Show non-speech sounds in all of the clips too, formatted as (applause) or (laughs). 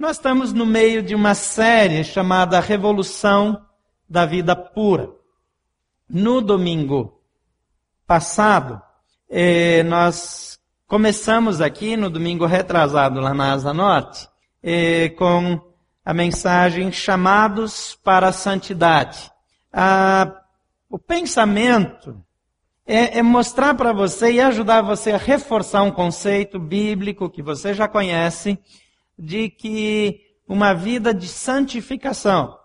Nós estamos no meio de uma série chamada Revolução da Vida Pura. No domingo passado, eh, nós começamos aqui, no domingo retrasado, lá na Asa Norte, eh, com a mensagem Chamados para a Santidade. Ah, o pensamento é, é mostrar para você e ajudar você a reforçar um conceito bíblico que você já conhece, de que uma vida de santificação,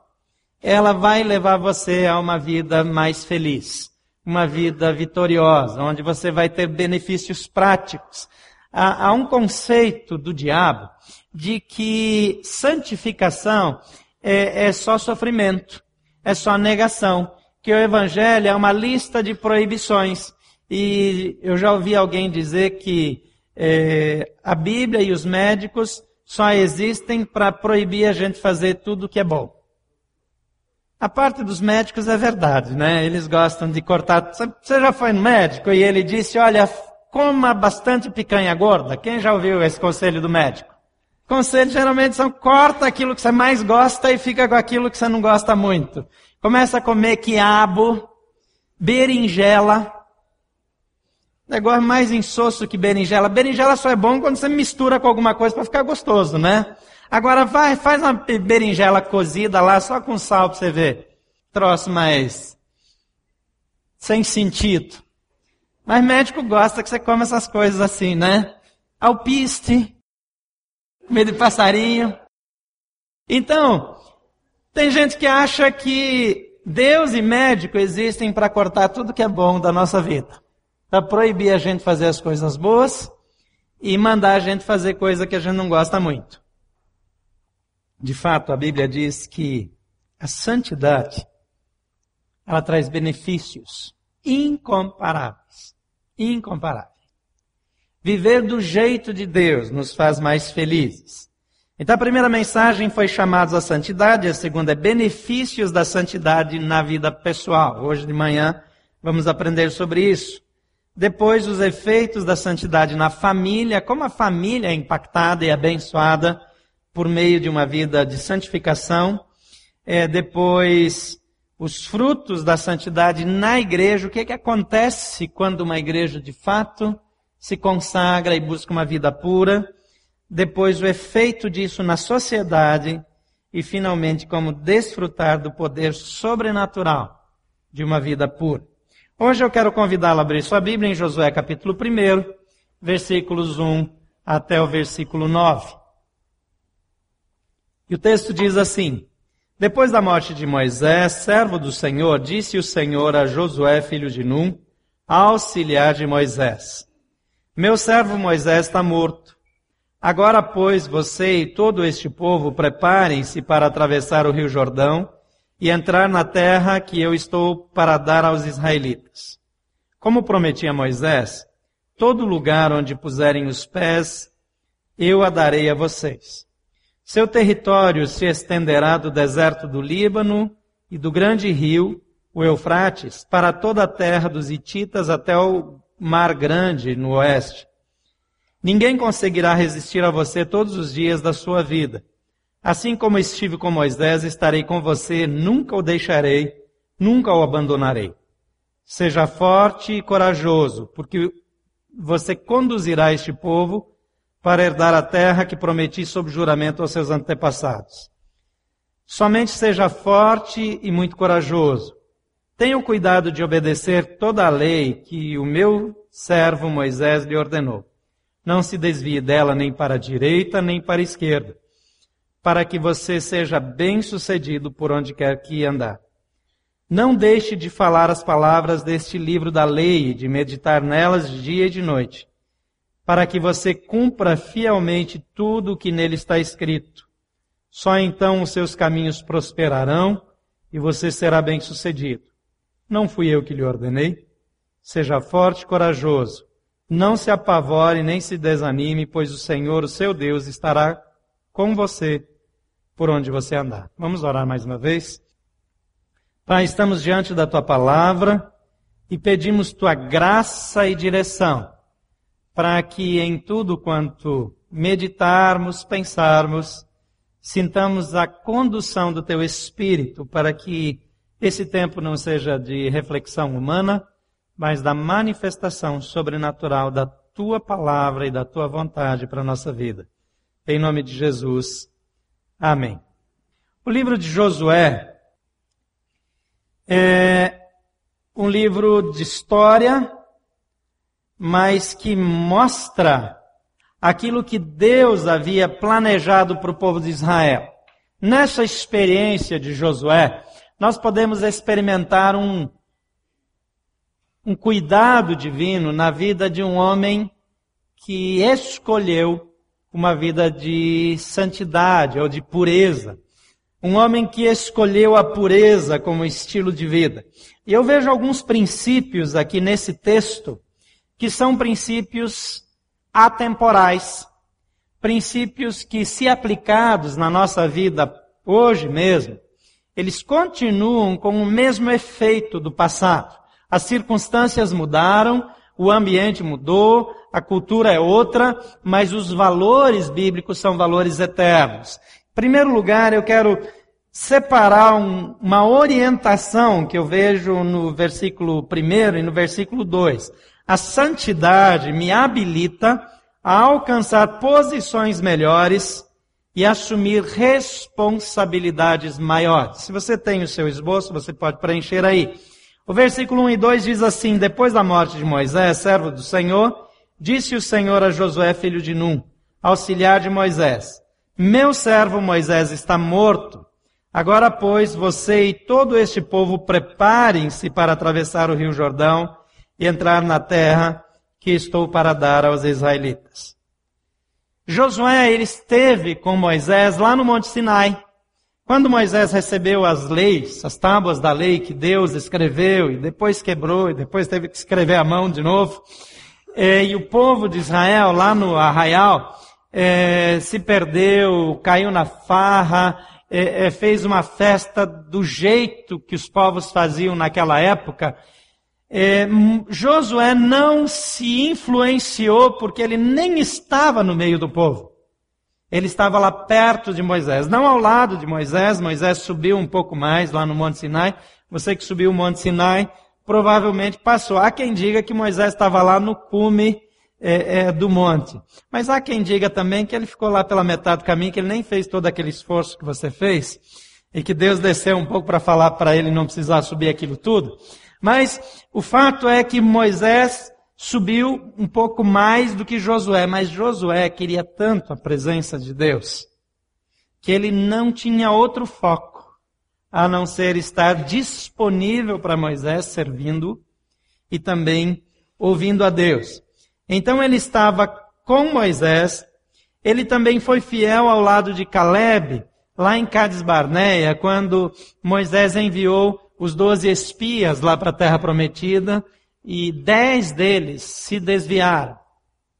ela vai levar você a uma vida mais feliz, uma vida vitoriosa, onde você vai ter benefícios práticos. Há, há um conceito do diabo de que santificação é, é só sofrimento, é só negação, que o evangelho é uma lista de proibições. E eu já ouvi alguém dizer que é, a Bíblia e os médicos só existem para proibir a gente fazer tudo que é bom. A parte dos médicos é verdade, né? Eles gostam de cortar. Você já foi no médico e ele disse: olha, coma bastante picanha gorda. Quem já ouviu esse conselho do médico? Conselhos geralmente são corta aquilo que você mais gosta e fica com aquilo que você não gosta muito. Começa a comer quiabo, berinjela, Negócio mais insosso que berinjela. Berinjela só é bom quando você mistura com alguma coisa para ficar gostoso, né? Agora vai, faz uma berinjela cozida lá só com sal para você ver. Troço mais sem sentido. Mas médico gosta que você come essas coisas assim, né? Alpiste, medo de passarinho. Então, tem gente que acha que Deus e médico existem para cortar tudo que é bom da nossa vida para proibir a gente fazer as coisas boas e mandar a gente fazer coisa que a gente não gosta muito. De fato, a Bíblia diz que a santidade ela traz benefícios incomparáveis. Incomparáveis. Viver do jeito de Deus nos faz mais felizes. Então a primeira mensagem foi chamados à santidade, a segunda é benefícios da santidade na vida pessoal. Hoje de manhã vamos aprender sobre isso. Depois, os efeitos da santidade na família, como a família é impactada e abençoada por meio de uma vida de santificação. É, depois, os frutos da santidade na igreja, o que, é que acontece quando uma igreja de fato se consagra e busca uma vida pura. Depois, o efeito disso na sociedade. E, finalmente, como desfrutar do poder sobrenatural de uma vida pura. Hoje eu quero convidá-lo a abrir sua Bíblia em Josué capítulo 1, versículos 1 até o versículo 9. E o texto diz assim: Depois da morte de Moisés, servo do Senhor, disse o Senhor a Josué, filho de Num, auxiliar de Moisés: Meu servo Moisés está morto. Agora, pois, você e todo este povo preparem-se para atravessar o rio Jordão e entrar na terra que eu estou para dar aos israelitas. Como prometi a Moisés, todo lugar onde puserem os pés, eu a darei a vocês. Seu território se estenderá do deserto do Líbano e do grande rio, o Eufrates, para toda a terra dos Hititas até o Mar Grande no oeste. Ninguém conseguirá resistir a você todos os dias da sua vida. Assim como estive com Moisés, estarei com você, nunca o deixarei, nunca o abandonarei. Seja forte e corajoso, porque você conduzirá este povo para herdar a terra que prometi sob juramento aos seus antepassados. Somente seja forte e muito corajoso. Tenha o cuidado de obedecer toda a lei que o meu servo Moisés lhe ordenou. Não se desvie dela nem para a direita nem para a esquerda para que você seja bem-sucedido por onde quer que andar. Não deixe de falar as palavras deste livro da lei, de meditar nelas dia e de noite, para que você cumpra fielmente tudo o que nele está escrito. Só então os seus caminhos prosperarão e você será bem-sucedido. Não fui eu que lhe ordenei? Seja forte e corajoso. Não se apavore nem se desanime, pois o Senhor, o seu Deus, estará com você por onde você andar. Vamos orar mais uma vez? Pai, estamos diante da tua palavra e pedimos tua graça e direção para que em tudo quanto meditarmos, pensarmos, sintamos a condução do teu Espírito para que esse tempo não seja de reflexão humana, mas da manifestação sobrenatural da tua palavra e da tua vontade para a nossa vida. Em nome de Jesus. Amém. O livro de Josué é um livro de história, mas que mostra aquilo que Deus havia planejado para o povo de Israel. Nessa experiência de Josué, nós podemos experimentar um, um cuidado divino na vida de um homem que escolheu uma vida de santidade ou de pureza. Um homem que escolheu a pureza como estilo de vida. E eu vejo alguns princípios aqui nesse texto que são princípios atemporais. Princípios que, se aplicados na nossa vida hoje mesmo, eles continuam com o mesmo efeito do passado. As circunstâncias mudaram, o ambiente mudou, a cultura é outra, mas os valores bíblicos são valores eternos. Em primeiro lugar, eu quero separar um, uma orientação que eu vejo no versículo 1 e no versículo 2. A santidade me habilita a alcançar posições melhores e assumir responsabilidades maiores. Se você tem o seu esboço, você pode preencher aí. O versículo 1 e 2 diz assim: Depois da morte de Moisés, servo do Senhor, disse o Senhor a Josué, filho de Num, auxiliar de Moisés: Meu servo Moisés está morto. Agora, pois, você e todo este povo preparem-se para atravessar o rio Jordão e entrar na terra que estou para dar aos israelitas. Josué, ele esteve com Moisés lá no Monte Sinai. Quando Moisés recebeu as leis, as tábuas da lei que Deus escreveu e depois quebrou e depois teve que escrever à mão de novo, é, e o povo de Israel lá no arraial é, se perdeu, caiu na farra, é, fez uma festa do jeito que os povos faziam naquela época, é, Josué não se influenciou porque ele nem estava no meio do povo. Ele estava lá perto de Moisés, não ao lado de Moisés. Moisés subiu um pouco mais lá no Monte Sinai. Você que subiu o Monte Sinai provavelmente passou. Há quem diga que Moisés estava lá no cume é, é, do monte. Mas há quem diga também que ele ficou lá pela metade do caminho, que ele nem fez todo aquele esforço que você fez, e que Deus desceu um pouco para falar para ele não precisar subir aquilo tudo. Mas o fato é que Moisés subiu um pouco mais do que Josué, mas Josué queria tanto a presença de Deus que ele não tinha outro foco a não ser estar disponível para Moisés servindo e também ouvindo a Deus. Então ele estava com Moisés, ele também foi fiel ao lado de Caleb, lá em Cades Barneia, quando Moisés enviou os doze espias lá para a terra prometida e dez deles se desviaram,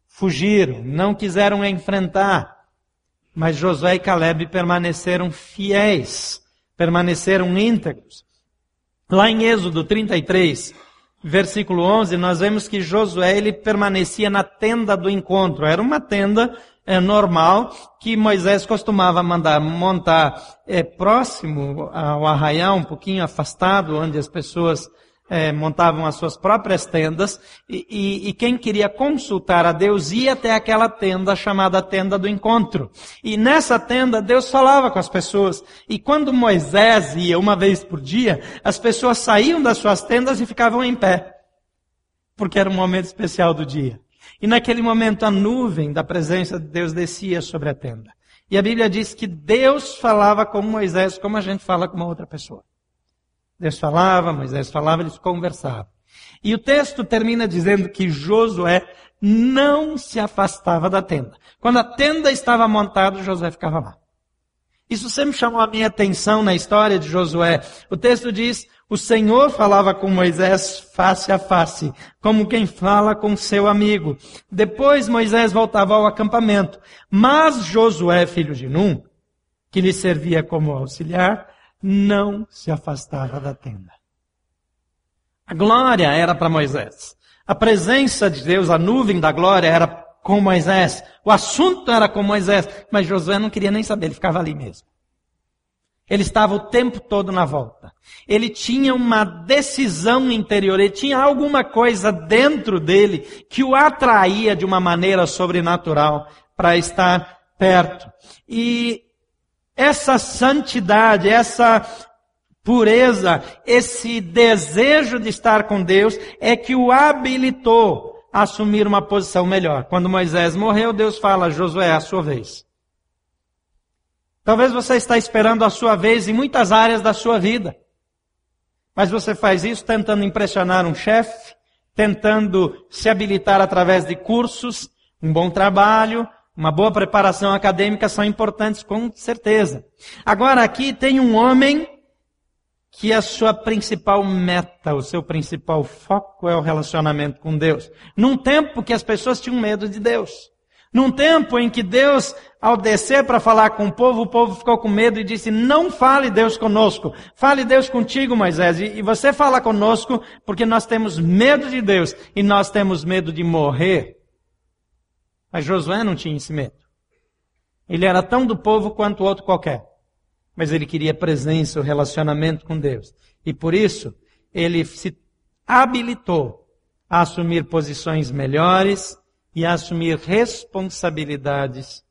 fugiram, não quiseram enfrentar. Mas Josué e Caleb permaneceram fiéis, permaneceram íntegros. Lá em Êxodo 33, versículo 11, nós vemos que Josué ele permanecia na tenda do encontro. Era uma tenda é, normal que Moisés costumava mandar montar é, próximo ao arraial, um pouquinho afastado, onde as pessoas é, montavam as suas próprias tendas, e, e, e, quem queria consultar a Deus ia até aquela tenda chamada tenda do encontro. E nessa tenda Deus falava com as pessoas. E quando Moisés ia uma vez por dia, as pessoas saíam das suas tendas e ficavam em pé. Porque era um momento especial do dia. E naquele momento a nuvem da presença de Deus descia sobre a tenda. E a Bíblia diz que Deus falava com Moisés como a gente fala com uma outra pessoa. Deus falava, Moisés falava, eles conversavam. E o texto termina dizendo que Josué não se afastava da tenda. Quando a tenda estava montada, Josué ficava lá. Isso sempre chamou a minha atenção na história de Josué. O texto diz, o Senhor falava com Moisés face a face, como quem fala com seu amigo. Depois Moisés voltava ao acampamento. Mas Josué, filho de Num, que lhe servia como auxiliar, não se afastava da tenda. A glória era para Moisés. A presença de Deus, a nuvem da glória era com Moisés. O assunto era com Moisés, mas Josué não queria nem saber, ele ficava ali mesmo. Ele estava o tempo todo na volta. Ele tinha uma decisão interior, ele tinha alguma coisa dentro dele que o atraía de uma maneira sobrenatural para estar perto. E essa santidade, essa pureza, esse desejo de estar com Deus é que o habilitou a assumir uma posição melhor. Quando Moisés morreu, Deus fala: Josué, é a sua vez. Talvez você está esperando a sua vez em muitas áreas da sua vida. Mas você faz isso tentando impressionar um chefe, tentando se habilitar através de cursos, um bom trabalho, uma boa preparação acadêmica são importantes com certeza. Agora aqui tem um homem que a sua principal meta, o seu principal foco é o relacionamento com Deus. Num tempo que as pessoas tinham medo de Deus. Num tempo em que Deus, ao descer para falar com o povo, o povo ficou com medo e disse: Não fale Deus conosco, fale Deus contigo, Moisés. E você fala conosco porque nós temos medo de Deus e nós temos medo de morrer. Mas Josué não tinha esse medo. Ele era tão do povo quanto outro qualquer. Mas ele queria presença, o relacionamento com Deus. E por isso, ele se habilitou a assumir posições melhores, e assumir responsabilidades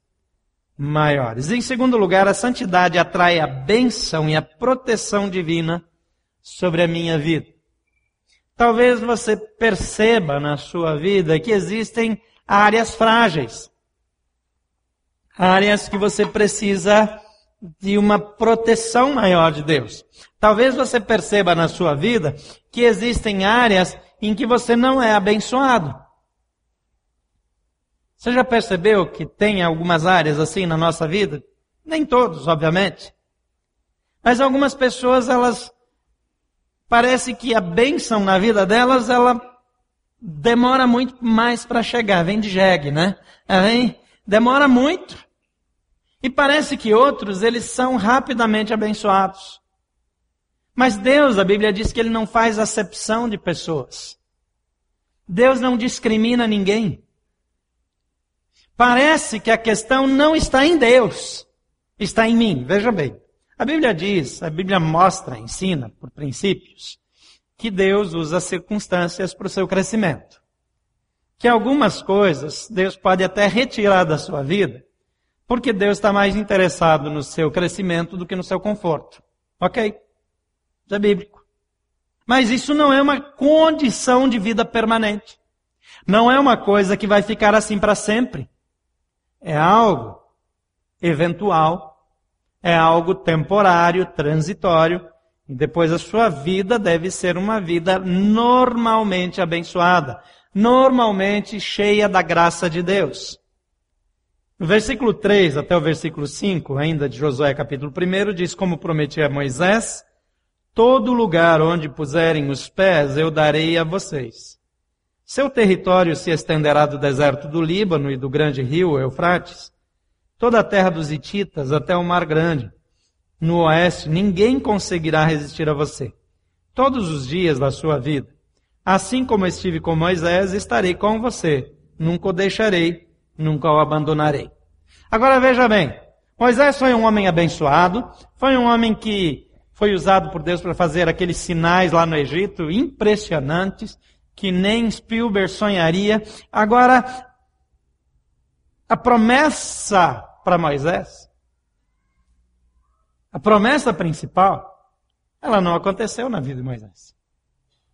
maiores. Em segundo lugar, a santidade atrai a bênção e a proteção divina sobre a minha vida. Talvez você perceba na sua vida que existem áreas frágeis, áreas que você precisa de uma proteção maior de Deus. Talvez você perceba na sua vida que existem áreas em que você não é abençoado. Você já percebeu que tem algumas áreas assim na nossa vida? Nem todos, obviamente. Mas algumas pessoas, elas parece que a bênção na vida delas, ela demora muito mais para chegar. Vem de jegue, né? Ela vem, demora muito. E parece que outros, eles são rapidamente abençoados. Mas Deus, a Bíblia diz que Ele não faz acepção de pessoas. Deus não discrimina ninguém. Parece que a questão não está em Deus, está em mim. Veja bem. A Bíblia diz, a Bíblia mostra, ensina, por princípios, que Deus usa circunstâncias para o seu crescimento. Que algumas coisas Deus pode até retirar da sua vida, porque Deus está mais interessado no seu crescimento do que no seu conforto. Ok? Isso é bíblico. Mas isso não é uma condição de vida permanente. Não é uma coisa que vai ficar assim para sempre é algo eventual, é algo temporário, transitório, e depois a sua vida deve ser uma vida normalmente abençoada, normalmente cheia da graça de Deus. No versículo 3 até o versículo 5, ainda de Josué capítulo 1, diz como prometi a Moisés, todo lugar onde puserem os pés eu darei a vocês. Seu território se estenderá do deserto do Líbano e do grande rio Eufrates, toda a terra dos Hititas até o Mar Grande. No oeste, ninguém conseguirá resistir a você. Todos os dias da sua vida. Assim como estive com Moisés, estarei com você. Nunca o deixarei, nunca o abandonarei. Agora veja bem, Moisés foi um homem abençoado, foi um homem que foi usado por Deus para fazer aqueles sinais lá no Egito impressionantes que nem Spielberg sonharia. Agora, a promessa para Moisés, a promessa principal, ela não aconteceu na vida de Moisés.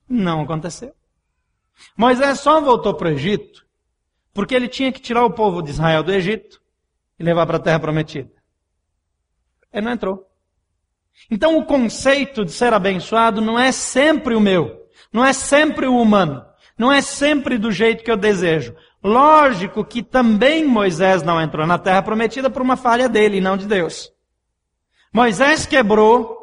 Não aconteceu. Moisés só voltou para o Egito porque ele tinha que tirar o povo de Israel do Egito e levar para a terra prometida. Ele não entrou. Então o conceito de ser abençoado não é sempre o meu. Não é sempre o humano. Não é sempre do jeito que eu desejo. Lógico que também Moisés não entrou na terra prometida por uma falha dele e não de Deus. Moisés quebrou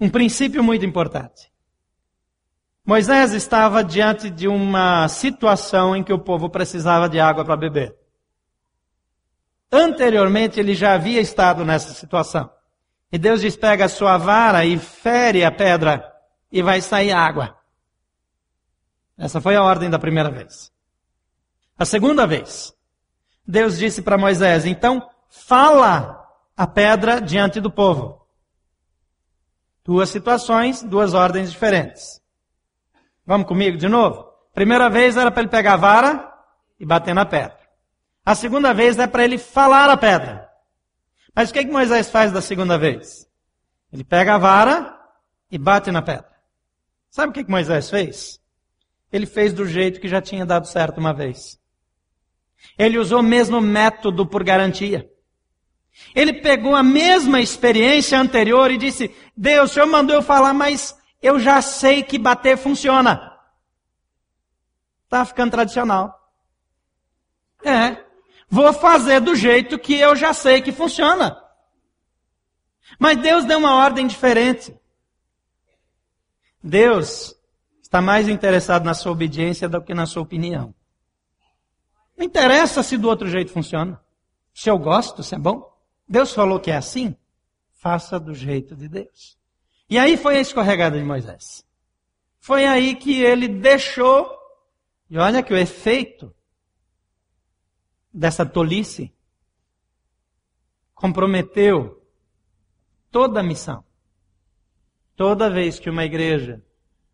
um princípio muito importante. Moisés estava diante de uma situação em que o povo precisava de água para beber. Anteriormente ele já havia estado nessa situação. E Deus diz: pega a sua vara e fere a pedra e vai sair água. Essa foi a ordem da primeira vez. A segunda vez, Deus disse para Moisés: então fala a pedra diante do povo. Duas situações, duas ordens diferentes. Vamos comigo de novo? Primeira vez era para ele pegar a vara e bater na pedra. A segunda vez é para ele falar a pedra. Mas o que, que Moisés faz da segunda vez? Ele pega a vara e bate na pedra. Sabe o que, que Moisés fez? Ele fez do jeito que já tinha dado certo uma vez. Ele usou o mesmo método por garantia. Ele pegou a mesma experiência anterior e disse: Deus, o Senhor mandou eu falar, mas eu já sei que bater funciona. Está ficando tradicional. É. Vou fazer do jeito que eu já sei que funciona. Mas Deus deu uma ordem diferente. Deus está mais interessado na sua obediência do que na sua opinião. Não interessa se do outro jeito funciona. Se eu gosto, se é bom. Deus falou que é assim, faça do jeito de Deus. E aí foi a escorregada de Moisés. Foi aí que ele deixou, e olha que o efeito dessa tolice comprometeu toda a missão. Toda vez que uma igreja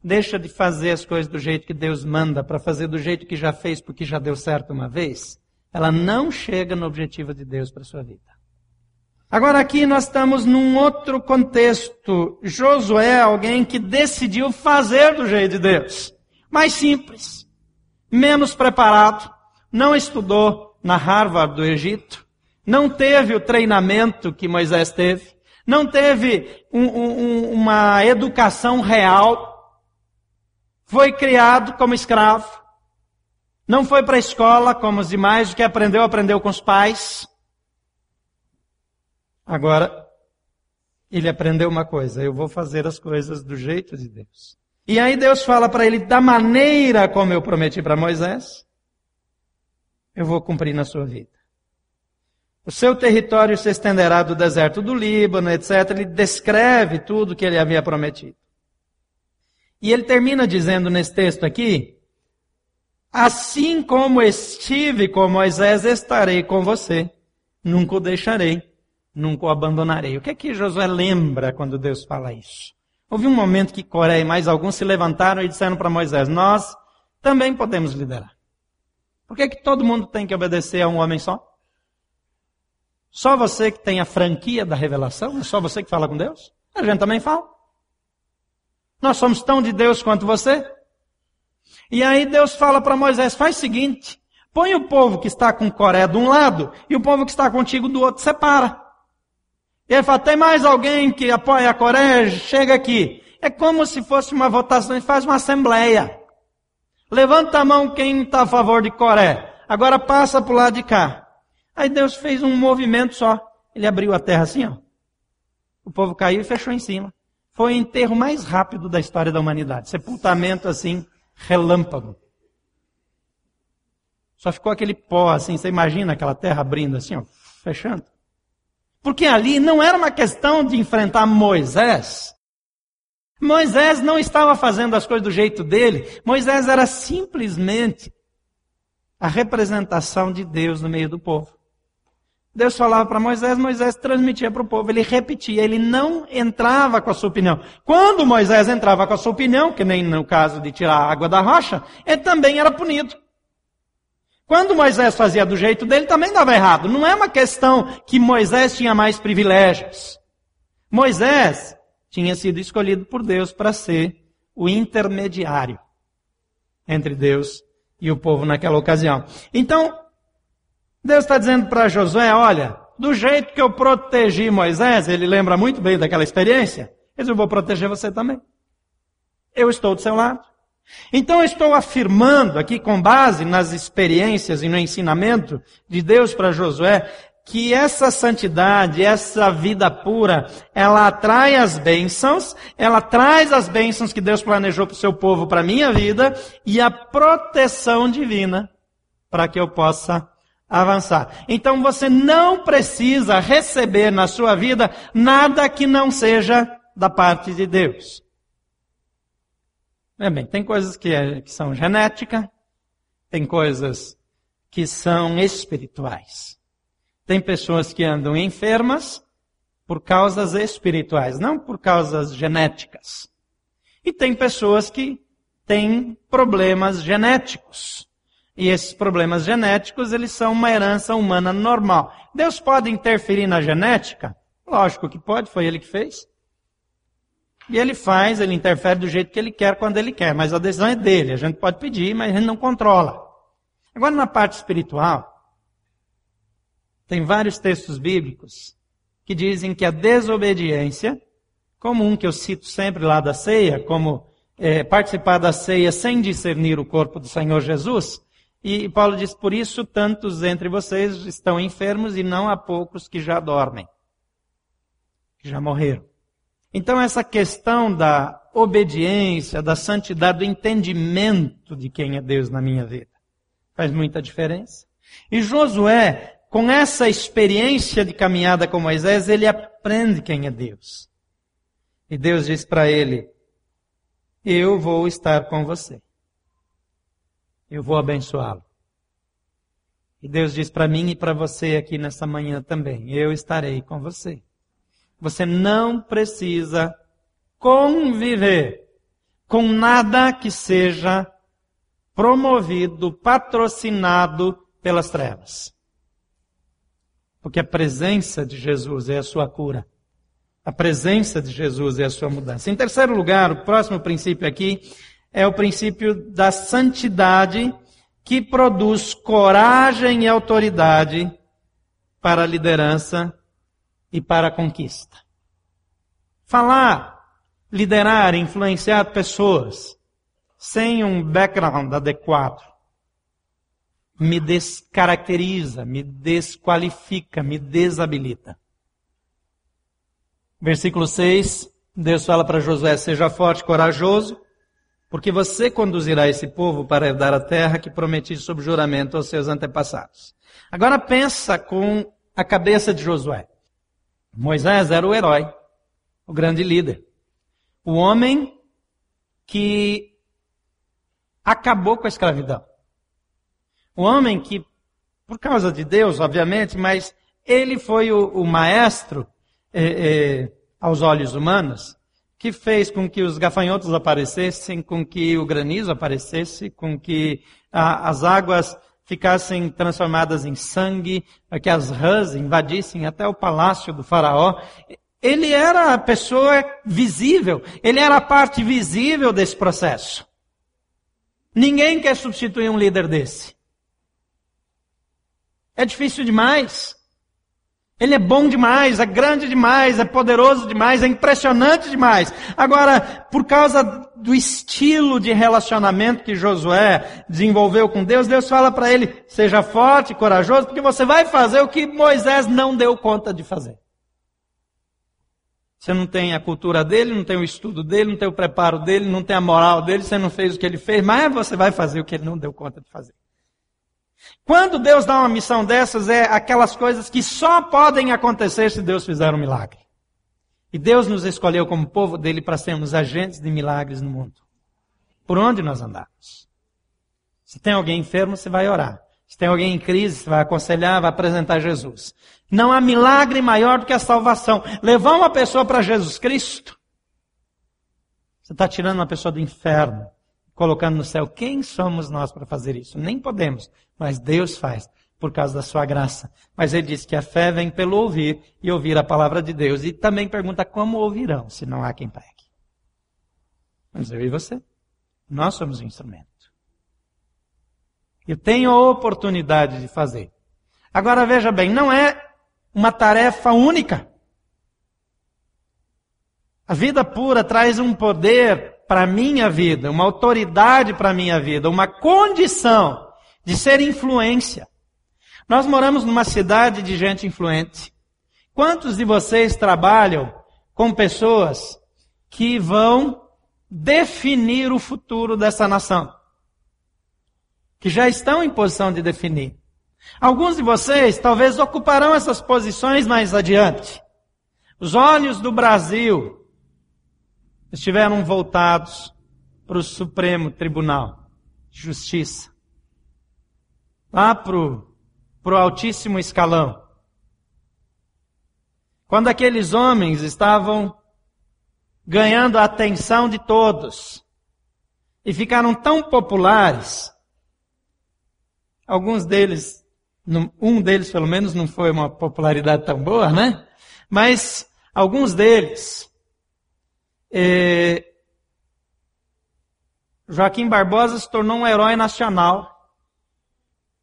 deixa de fazer as coisas do jeito que Deus manda para fazer do jeito que já fez porque já deu certo uma vez, ela não chega no objetivo de Deus para sua vida. Agora aqui nós estamos num outro contexto. Josué é alguém que decidiu fazer do jeito de Deus. Mais simples, menos preparado, não estudou na Harvard do Egito, não teve o treinamento que Moisés teve, não teve um, um, uma educação real foi criado como escravo. Não foi para a escola como os demais, o que aprendeu, aprendeu com os pais. Agora, ele aprendeu uma coisa: eu vou fazer as coisas do jeito de Deus. E aí Deus fala para ele, da maneira como eu prometi para Moisés, eu vou cumprir na sua vida. O seu território se estenderá do deserto do Líbano, etc. Ele descreve tudo que ele havia prometido. E ele termina dizendo nesse texto aqui: Assim como estive com Moisés, estarei com você. Nunca o deixarei, nunca o abandonarei. O que é que Josué lembra quando Deus fala isso? Houve um momento que Coré e mais alguns se levantaram e disseram para Moisés: Nós também podemos liderar. Por que, que todo mundo tem que obedecer a um homem só? Só você que tem a franquia da revelação? É só você que fala com Deus? A gente também fala. Nós somos tão de Deus quanto você. E aí Deus fala para Moisés, faz o seguinte, põe o povo que está com Coré de um lado e o povo que está contigo do outro, separa. E ele fala, tem mais alguém que apoia a Coré? Chega aqui. É como se fosse uma votação, ele faz uma assembleia. Levanta a mão quem está a favor de Coré. Agora passa para o lado de cá. Aí Deus fez um movimento só. Ele abriu a terra assim, ó. O povo caiu e fechou em cima. Foi o enterro mais rápido da história da humanidade. Sepultamento assim, relâmpago. Só ficou aquele pó assim, você imagina aquela terra abrindo assim, ó, fechando. Porque ali não era uma questão de enfrentar Moisés. Moisés não estava fazendo as coisas do jeito dele. Moisés era simplesmente a representação de Deus no meio do povo. Deus falava para Moisés, Moisés transmitia para o povo, ele repetia, ele não entrava com a sua opinião. Quando Moisés entrava com a sua opinião, que nem no caso de tirar a água da rocha, ele também era punido. Quando Moisés fazia do jeito dele, também dava errado. Não é uma questão que Moisés tinha mais privilégios. Moisés tinha sido escolhido por Deus para ser o intermediário entre Deus e o povo naquela ocasião. Então, Deus está dizendo para Josué: olha, do jeito que eu protegi Moisés, ele lembra muito bem daquela experiência, eu vou proteger você também. Eu estou do seu lado. Então eu estou afirmando aqui, com base nas experiências e no ensinamento de Deus para Josué, que essa santidade, essa vida pura, ela atrai as bênçãos, ela traz as bênçãos que Deus planejou para o seu povo, para a minha vida, e a proteção divina, para que eu possa avançar. Então você não precisa receber na sua vida nada que não seja da parte de Deus. É bem, tem coisas que, é, que são genética, tem coisas que são espirituais. Tem pessoas que andam enfermas por causas espirituais, não por causas genéticas. E tem pessoas que têm problemas genéticos. E esses problemas genéticos, eles são uma herança humana normal. Deus pode interferir na genética? Lógico que pode, foi ele que fez. E ele faz, ele interfere do jeito que ele quer, quando ele quer. Mas a decisão é dele. A gente pode pedir, mas a gente não controla. Agora, na parte espiritual, tem vários textos bíblicos que dizem que a desobediência, comum que eu cito sempre lá da ceia, como é, participar da ceia sem discernir o corpo do Senhor Jesus, e Paulo diz, por isso tantos entre vocês estão enfermos e não há poucos que já dormem, que já morreram. Então essa questão da obediência, da santidade, do entendimento de quem é Deus na minha vida, faz muita diferença. E Josué, com essa experiência de caminhada com Moisés, ele aprende quem é Deus. E Deus diz para ele, eu vou estar com você eu vou abençoá-lo. E Deus diz para mim e para você aqui nessa manhã também: eu estarei com você. Você não precisa conviver com nada que seja promovido, patrocinado pelas trevas. Porque a presença de Jesus é a sua cura. A presença de Jesus é a sua mudança. Em terceiro lugar, o próximo princípio aqui é o princípio da santidade que produz coragem e autoridade para a liderança e para a conquista. Falar, liderar, influenciar pessoas sem um background adequado me descaracteriza, me desqualifica, me desabilita. Versículo 6, Deus fala para Josué: seja forte, corajoso, porque você conduzirá esse povo para herdar a terra que prometi sob juramento aos seus antepassados. Agora pensa com a cabeça de Josué. Moisés era o herói, o grande líder, o homem que acabou com a escravidão. O homem que, por causa de Deus, obviamente, mas ele foi o, o maestro eh, eh, aos olhos humanos que fez com que os gafanhotos aparecessem, com que o granizo aparecesse, com que ah, as águas ficassem transformadas em sangue, que as rãs invadissem até o palácio do faraó. Ele era a pessoa visível, ele era a parte visível desse processo. Ninguém quer substituir um líder desse. É difícil demais. Ele é bom demais, é grande demais, é poderoso demais, é impressionante demais. Agora, por causa do estilo de relacionamento que Josué desenvolveu com Deus, Deus fala para ele: seja forte corajoso, porque você vai fazer o que Moisés não deu conta de fazer. Você não tem a cultura dele, não tem o estudo dele, não tem o preparo dele, não tem a moral dele, você não fez o que ele fez, mas você vai fazer o que ele não deu conta de fazer. Quando Deus dá uma missão dessas, é aquelas coisas que só podem acontecer se Deus fizer um milagre. E Deus nos escolheu como povo dele para sermos agentes de milagres no mundo. Por onde nós andamos? Se tem alguém enfermo, você vai orar. Se tem alguém em crise, você vai aconselhar, vai apresentar Jesus. Não há milagre maior do que a salvação. Levar uma pessoa para Jesus Cristo, você está tirando uma pessoa do inferno colocando no céu. Quem somos nós para fazer isso? Nem podemos, mas Deus faz por causa da sua graça. Mas ele diz que a fé vem pelo ouvir e ouvir a palavra de Deus. E também pergunta como ouvirão se não há quem pegue. Mas eu e você. Nós somos o instrumento. Eu tenho a oportunidade de fazer. Agora veja bem, não é uma tarefa única. A vida pura traz um poder para a minha vida, uma autoridade para a minha vida, uma condição de ser influência. Nós moramos numa cidade de gente influente. Quantos de vocês trabalham com pessoas que vão definir o futuro dessa nação? Que já estão em posição de definir. Alguns de vocês talvez ocuparão essas posições mais adiante. Os olhos do Brasil estiveram voltados para o Supremo Tribunal de Justiça. Lá pro, pro altíssimo escalão. Quando aqueles homens estavam ganhando a atenção de todos e ficaram tão populares, alguns deles, um deles pelo menos não foi uma popularidade tão boa, né? Mas alguns deles, eh, Joaquim Barbosa se tornou um herói nacional.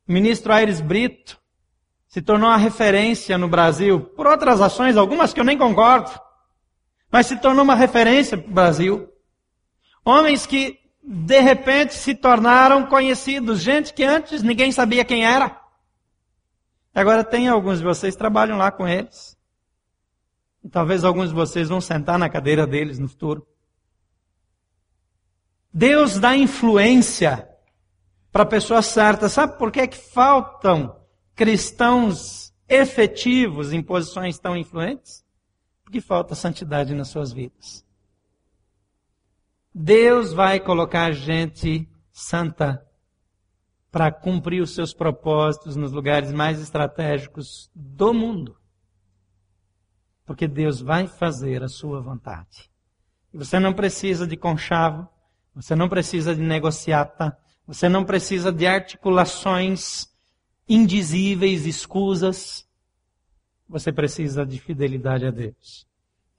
O ministro Aires Brito se tornou uma referência no Brasil por outras ações, algumas que eu nem concordo, mas se tornou uma referência para o Brasil. Homens que de repente se tornaram conhecidos, gente que antes ninguém sabia quem era. Agora tem alguns de vocês que trabalham lá com eles. E talvez alguns de vocês vão sentar na cadeira deles no futuro. Deus dá influência para a pessoa certa. Sabe por que, é que faltam cristãos efetivos em posições tão influentes? Porque falta santidade nas suas vidas. Deus vai colocar gente santa para cumprir os seus propósitos nos lugares mais estratégicos do mundo. Porque Deus vai fazer a sua vontade. E você não precisa de conchavo, você não precisa de negociata, você não precisa de articulações indizíveis, escusas. Você precisa de fidelidade a Deus.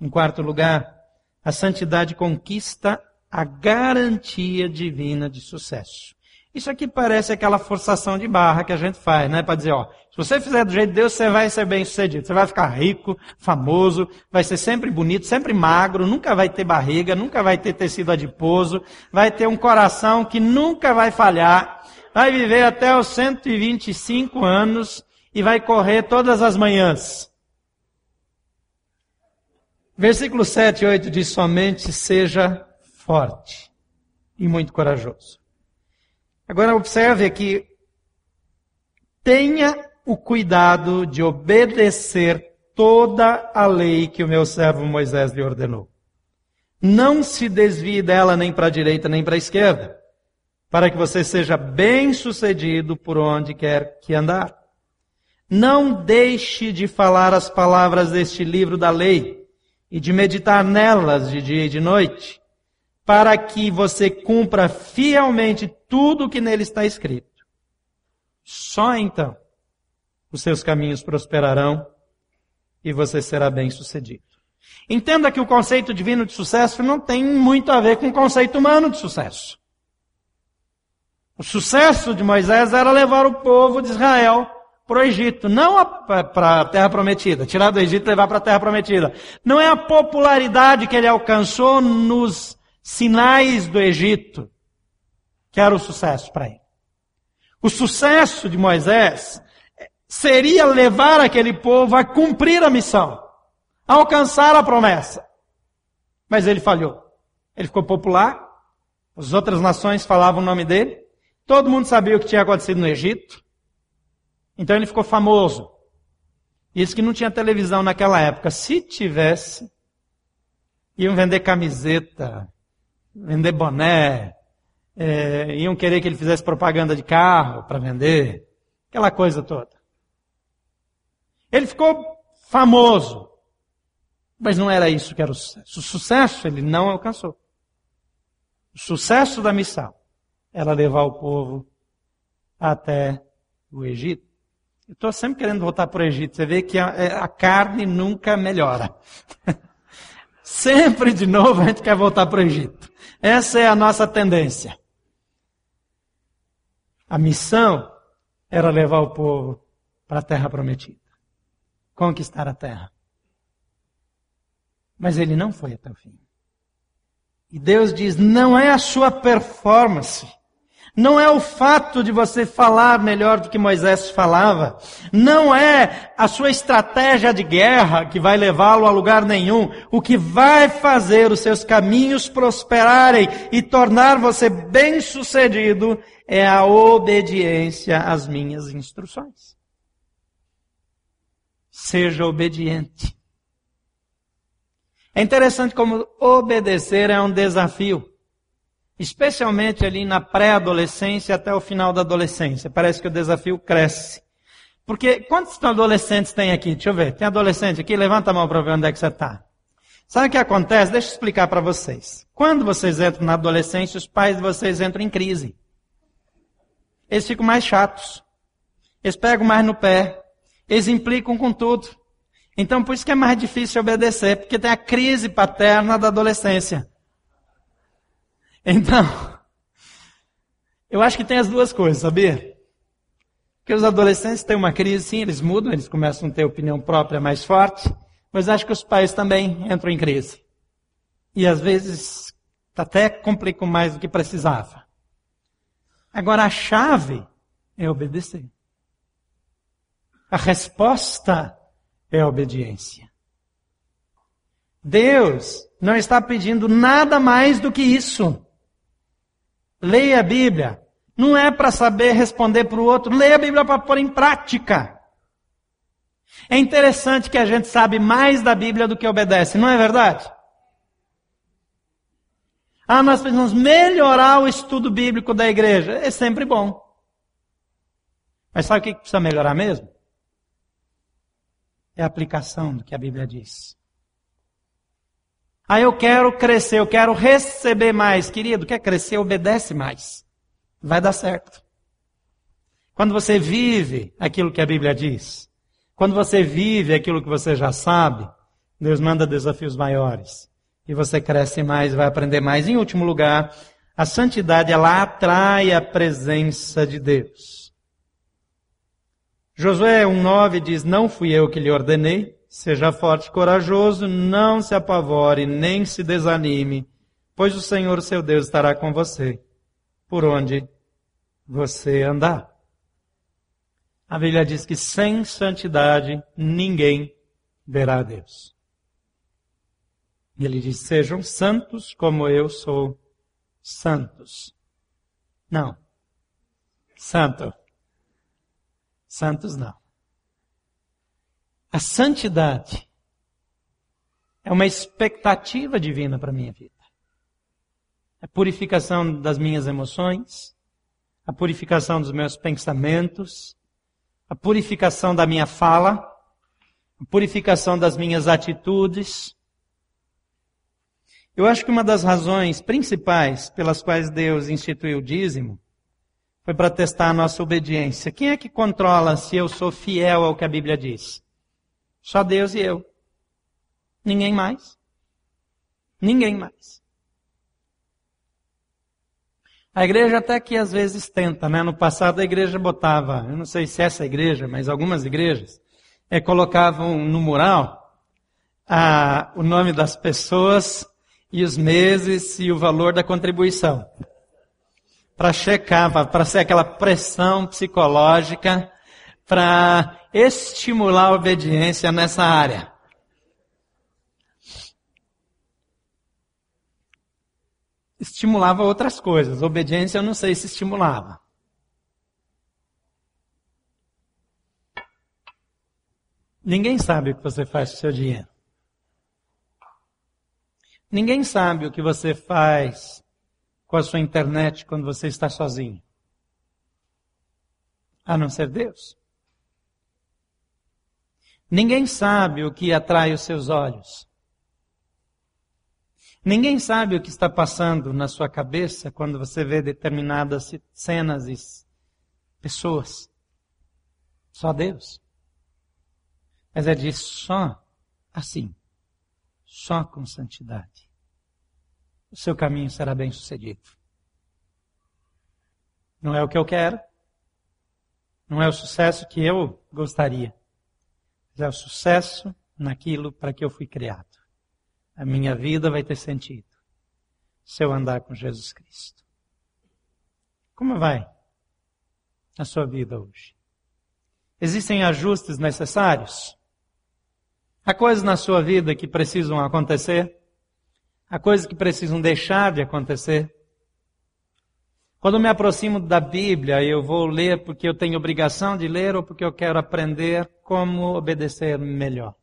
Em quarto lugar, a santidade conquista a garantia divina de sucesso. Isso aqui parece aquela forçação de barra que a gente faz, né? Para dizer, ó, se você fizer do jeito de Deus, você vai ser bem sucedido. Você vai ficar rico, famoso, vai ser sempre bonito, sempre magro, nunca vai ter barriga, nunca vai ter tecido adiposo, vai ter um coração que nunca vai falhar, vai viver até os 125 anos e vai correr todas as manhãs. Versículo 7 e 8 diz somente seja forte e muito corajoso. Agora observe aqui, tenha o cuidado de obedecer toda a lei que o meu servo Moisés lhe ordenou. Não se desvie dela nem para a direita nem para a esquerda, para que você seja bem sucedido por onde quer que andar. Não deixe de falar as palavras deste livro da lei e de meditar nelas de dia e de noite, para que você cumpra fielmente tudo o que nele está escrito. Só então os seus caminhos prosperarão e você será bem sucedido. Entenda que o conceito divino de sucesso não tem muito a ver com o conceito humano de sucesso. O sucesso de Moisés era levar o povo de Israel para o Egito, não para a terra prometida, tirar do Egito e levar para a terra prometida. Não é a popularidade que ele alcançou nos sinais do Egito, que era o sucesso para ele. O sucesso de Moisés seria levar aquele povo a cumprir a missão, a alcançar a promessa. Mas ele falhou. Ele ficou popular, as outras nações falavam o nome dele, todo mundo sabia o que tinha acontecido no Egito, então ele ficou famoso. Isso que não tinha televisão naquela época. Se tivesse, iam vender camiseta, vender boné, é, iam querer que ele fizesse propaganda de carro para vender, aquela coisa toda. Ele ficou famoso, mas não era isso que era o sucesso. O sucesso ele não alcançou. O sucesso da missão era levar o povo até o Egito. Eu estou sempre querendo voltar para o Egito. Você vê que a, é, a carne nunca melhora. (laughs) sempre de novo a gente quer voltar para o Egito. Essa é a nossa tendência. A missão era levar o povo para a terra prometida. Conquistar a terra. Mas ele não foi até o fim. E Deus diz: não é a sua performance não é o fato de você falar melhor do que Moisés falava. Não é a sua estratégia de guerra que vai levá-lo a lugar nenhum. O que vai fazer os seus caminhos prosperarem e tornar você bem sucedido é a obediência às minhas instruções. Seja obediente. É interessante como obedecer é um desafio. Especialmente ali na pré-adolescência até o final da adolescência. Parece que o desafio cresce. Porque quantos adolescentes tem aqui? Deixa eu ver. Tem adolescente aqui? Levanta a mão para ver onde é que você está. Sabe o que acontece? Deixa eu explicar para vocês. Quando vocês entram na adolescência, os pais de vocês entram em crise. Eles ficam mais chatos. Eles pegam mais no pé. Eles implicam com tudo. Então, por isso que é mais difícil obedecer, porque tem a crise paterna da adolescência. Então, (laughs) eu acho que tem as duas coisas, sabia? Porque os adolescentes têm uma crise, sim, eles mudam, eles começam a ter opinião própria mais forte, mas acho que os pais também entram em crise. E às vezes até complicam mais do que precisava. Agora a chave é obedecer. A resposta é a obediência. Deus não está pedindo nada mais do que isso. Leia a Bíblia. Não é para saber responder para o outro. Leia a Bíblia para pôr em prática. É interessante que a gente sabe mais da Bíblia do que obedece, não é verdade? Ah, nós precisamos melhorar o estudo bíblico da igreja. É sempre bom. Mas sabe o que precisa melhorar mesmo? É a aplicação do que a Bíblia diz. Ah, eu quero crescer, eu quero receber mais. Querido, quer crescer, obedece mais. Vai dar certo. Quando você vive aquilo que a Bíblia diz, quando você vive aquilo que você já sabe, Deus manda desafios maiores. E você cresce mais, vai aprender mais. Em último lugar, a santidade, ela atrai a presença de Deus. Josué 1,9 diz, não fui eu que lhe ordenei, Seja forte e corajoso, não se apavore, nem se desanime, pois o Senhor seu Deus estará com você, por onde você andar. A Bíblia diz que sem santidade ninguém verá a Deus. E ele diz: sejam santos como eu sou santos. Não. Santo. Santos não. A santidade é uma expectativa divina para a minha vida. A purificação das minhas emoções, a purificação dos meus pensamentos, a purificação da minha fala, a purificação das minhas atitudes. Eu acho que uma das razões principais pelas quais Deus instituiu o dízimo foi para testar a nossa obediência. Quem é que controla se eu sou fiel ao que a Bíblia diz? Só Deus e eu. Ninguém mais. Ninguém mais. A igreja até que às vezes tenta, né? No passado a igreja botava, eu não sei se essa igreja, mas algumas igrejas, é, colocavam no mural a, o nome das pessoas e os meses e o valor da contribuição. Para checar, para ser aquela pressão psicológica para estimular a obediência nessa área. Estimulava outras coisas. Obediência eu não sei se estimulava. Ninguém sabe o que você faz com o seu dinheiro. Ninguém sabe o que você faz com a sua internet quando você está sozinho. A não ser Deus. Ninguém sabe o que atrai os seus olhos. Ninguém sabe o que está passando na sua cabeça quando você vê determinadas cenas e pessoas. Só Deus. Mas é de só assim, só com santidade. O seu caminho será bem sucedido. Não é o que eu quero, não é o sucesso que eu gostaria é o sucesso naquilo para que eu fui criado. A minha vida vai ter sentido se eu andar com Jesus Cristo. Como vai a sua vida hoje? Existem ajustes necessários? Há coisas na sua vida que precisam acontecer? Há coisas que precisam deixar de acontecer? Quando me aproximo da Bíblia, eu vou ler porque eu tenho obrigação de ler ou porque eu quero aprender como obedecer melhor.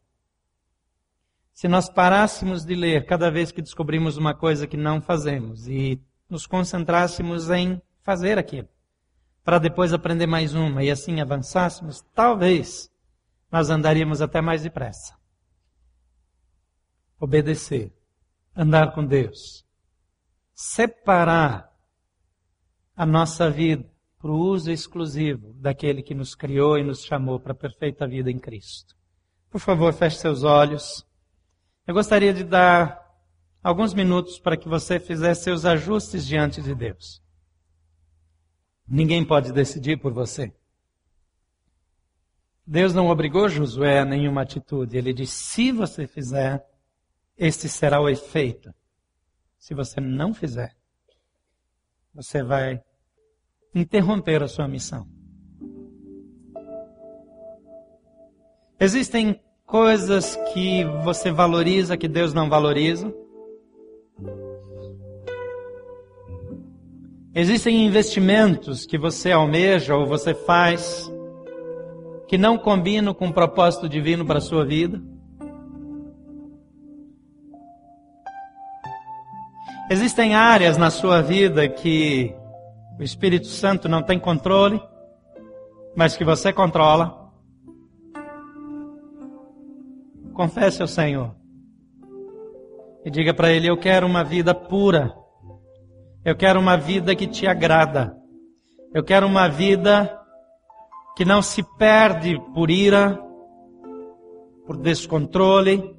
Se nós parássemos de ler cada vez que descobrimos uma coisa que não fazemos e nos concentrássemos em fazer aquilo, para depois aprender mais uma e assim avançássemos, talvez nós andaríamos até mais depressa. Obedecer, andar com Deus, separar a nossa vida para o uso exclusivo daquele que nos criou e nos chamou para a perfeita vida em Cristo. Por favor, feche seus olhos. Eu gostaria de dar alguns minutos para que você fizesse seus ajustes diante de Deus. Ninguém pode decidir por você. Deus não obrigou Josué a nenhuma atitude. Ele disse: se você fizer, este será o efeito. Se você não fizer, você vai interromper a sua missão. Existem coisas que você valoriza que Deus não valoriza. Existem investimentos que você almeja ou você faz que não combinam com o propósito divino para a sua vida. Existem áreas na sua vida que o Espírito Santo não tem controle, mas que você controla. Confesse ao Senhor. E diga para Ele: Eu quero uma vida pura. Eu quero uma vida que te agrada. Eu quero uma vida que não se perde por ira, por descontrole.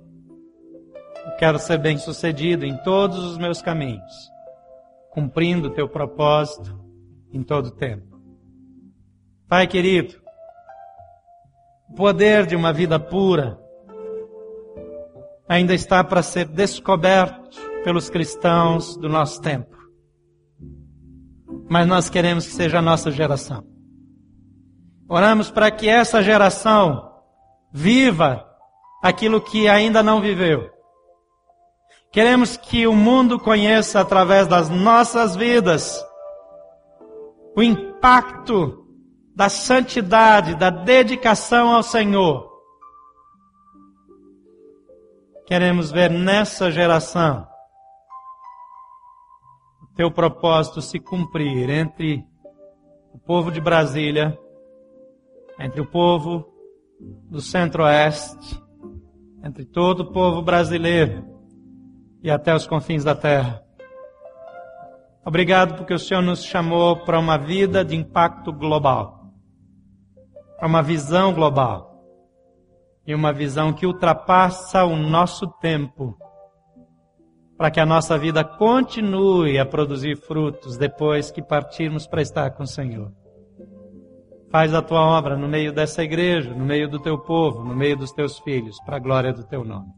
Eu quero ser bem sucedido em todos os meus caminhos, cumprindo o teu propósito em todo tempo. Pai querido, o poder de uma vida pura ainda está para ser descoberto pelos cristãos do nosso tempo. Mas nós queremos que seja a nossa geração. Oramos para que essa geração viva aquilo que ainda não viveu. Queremos que o mundo conheça através das nossas vidas o impacto da santidade, da dedicação ao Senhor. Queremos ver nessa geração o teu propósito se cumprir entre o povo de Brasília, entre o povo do Centro-Oeste, entre todo o povo brasileiro e até os confins da terra. Obrigado porque o Senhor nos chamou para uma vida de impacto global, para uma visão global e uma visão que ultrapassa o nosso tempo, para que a nossa vida continue a produzir frutos depois que partirmos para estar com o Senhor. Faz a tua obra no meio dessa igreja, no meio do teu povo, no meio dos teus filhos, para a glória do teu nome.